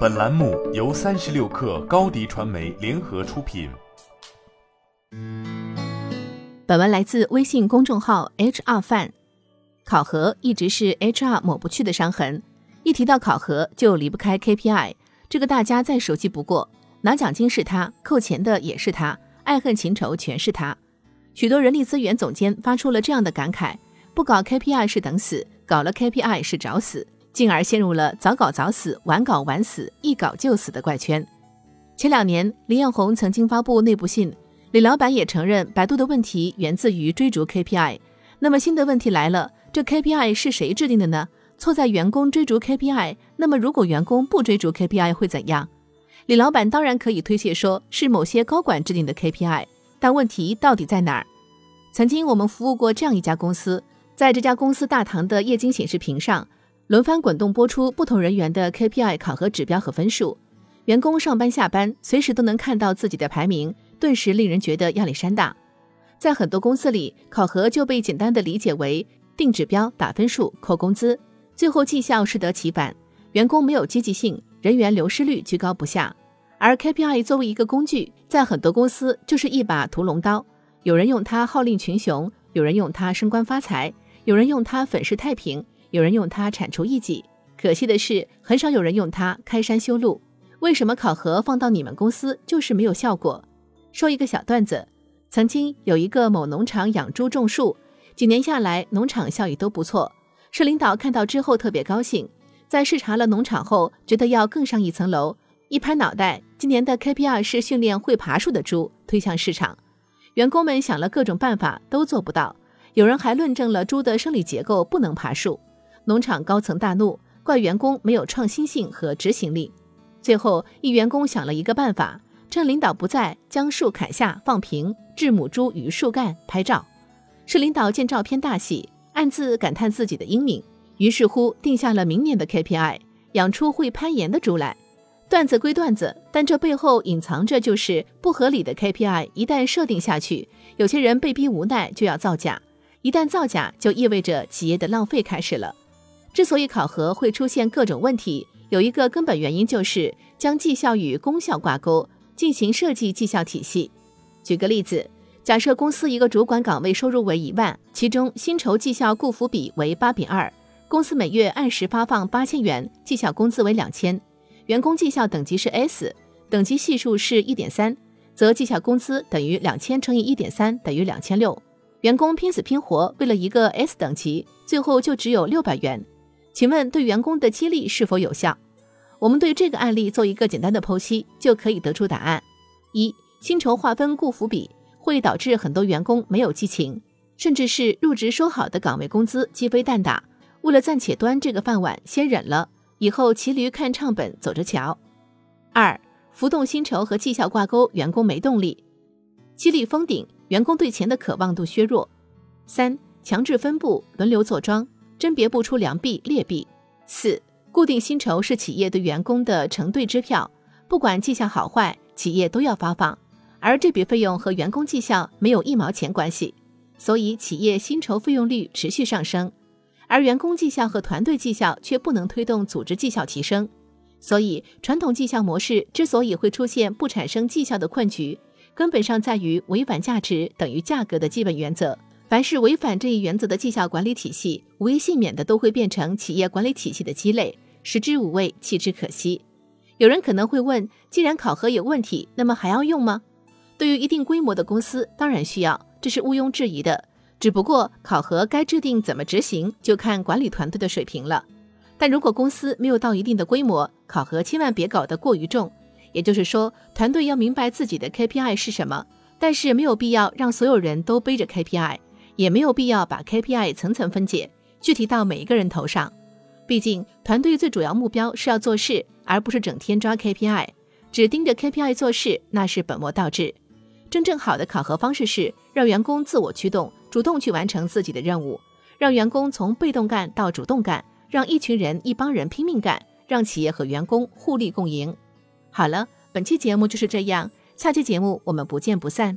本栏目由三十六氪高低传媒联合出品。本文来自微信公众号 HR 范。考核一直是 HR 抹不去的伤痕，一提到考核就离不开 KPI，这个大家再熟悉不过。拿奖金是他，扣钱的也是他，爱恨情仇全是他。许多人力资源总监发出了这样的感慨：不搞 KPI 是等死，搞了 KPI 是找死，进而陷入了早搞早死、晚搞晚死、一搞就死的怪圈。前两年，李彦宏曾经发布内部信。李老板也承认，百度的问题源自于追逐 KPI。那么新的问题来了，这 KPI 是谁制定的呢？错在员工追逐 KPI。那么如果员工不追逐 KPI 会怎样？李老板当然可以推卸说是某些高管制定的 KPI，但问题到底在哪儿？曾经我们服务过这样一家公司，在这家公司大堂的液晶显示屏上，轮番滚动播出不同人员的 KPI 考核指标和分数，员工上班下班随时都能看到自己的排名。顿时令人觉得压力山大，在很多公司里，考核就被简单的理解为定指标、打分数、扣工资，最后绩效适得其反，员工没有积极性，人员流失率居高不下。而 KPI 作为一个工具，在很多公司就是一把屠龙刀，有人用它号令群雄，有人用它升官发财，有人用它粉饰太平，有人用它铲除异己。可惜的是，很少有人用它开山修路。为什么考核放到你们公司就是没有效果？说一个小段子，曾经有一个某农场养猪种树，几年下来农场效益都不错。市领导看到之后特别高兴，在视察了农场后，觉得要更上一层楼，一拍脑袋，今年的 KPI 是训练会爬树的猪，推向市场。员工们想了各种办法都做不到，有人还论证了猪的生理结构不能爬树。农场高层大怒，怪员工没有创新性和执行力。最后一员工想了一个办法。趁领导不在，将树砍下放平，置母猪于树干拍照。市领导见照片大喜，暗自感叹自己的英明。于是乎，定下了明年的 KPI：养出会攀岩的猪来。段子归段子，但这背后隐藏着就是不合理的 KPI。一旦设定下去，有些人被逼无奈就要造假。一旦造假，就意味着企业的浪费开始了。之所以考核会出现各种问题，有一个根本原因就是将绩效与功效挂钩。进行设计绩效体系。举个例子，假设公司一个主管岗位收入为一万，其中薪酬绩效固服比为八比二，公司每月按时发放八千元，绩效工资为两千，员工绩效等级是 S，等级系数是一点三，则绩效工资等于两千乘以一点三等于两千六。员工拼死拼活为了一个 S 等级，最后就只有六百元。请问对员工的激励是否有效？我们对这个案例做一个简单的剖析，就可以得出答案：一、薪酬划分固伏比会导致很多员工没有激情，甚至是入职说好的岗位工资鸡飞蛋打，为了暂且端这个饭碗，先忍了，以后骑驴看唱本走着瞧；二、浮动薪酬和绩效挂钩，员工没动力，激励封顶，员工对钱的渴望度削弱；三、强制分布，轮流坐庄，甄别不出良币劣币；四。固定薪酬是企业对员工的承兑支票，不管绩效好坏，企业都要发放，而这笔费用和员工绩效没有一毛钱关系，所以企业薪酬费用率持续上升，而员工绩效和团队绩效却不能推动组织绩效提升，所以传统绩效模式之所以会出现不产生绩效的困局，根本上在于违反价值等于价格的基本原则。凡是违反这一原则的绩效管理体系，无一幸免的都会变成企业管理体系的鸡肋，食之无味，弃之可惜。有人可能会问：既然考核有问题，那么还要用吗？对于一定规模的公司，当然需要，这是毋庸置疑的。只不过考核该制定怎么执行，就看管理团队的水平了。但如果公司没有到一定的规模，考核千万别搞得过于重。也就是说，团队要明白自己的 KPI 是什么，但是没有必要让所有人都背着 KPI。也没有必要把 KPI 层层分解，具体到每一个人头上。毕竟团队最主要目标是要做事，而不是整天抓 KPI，只盯着 KPI 做事，那是本末倒置。真正好的考核方式是让员工自我驱动，主动去完成自己的任务，让员工从被动干到主动干，让一群人、一帮人拼命干，让企业和员工互利共赢。好了，本期节目就是这样，下期节目我们不见不散。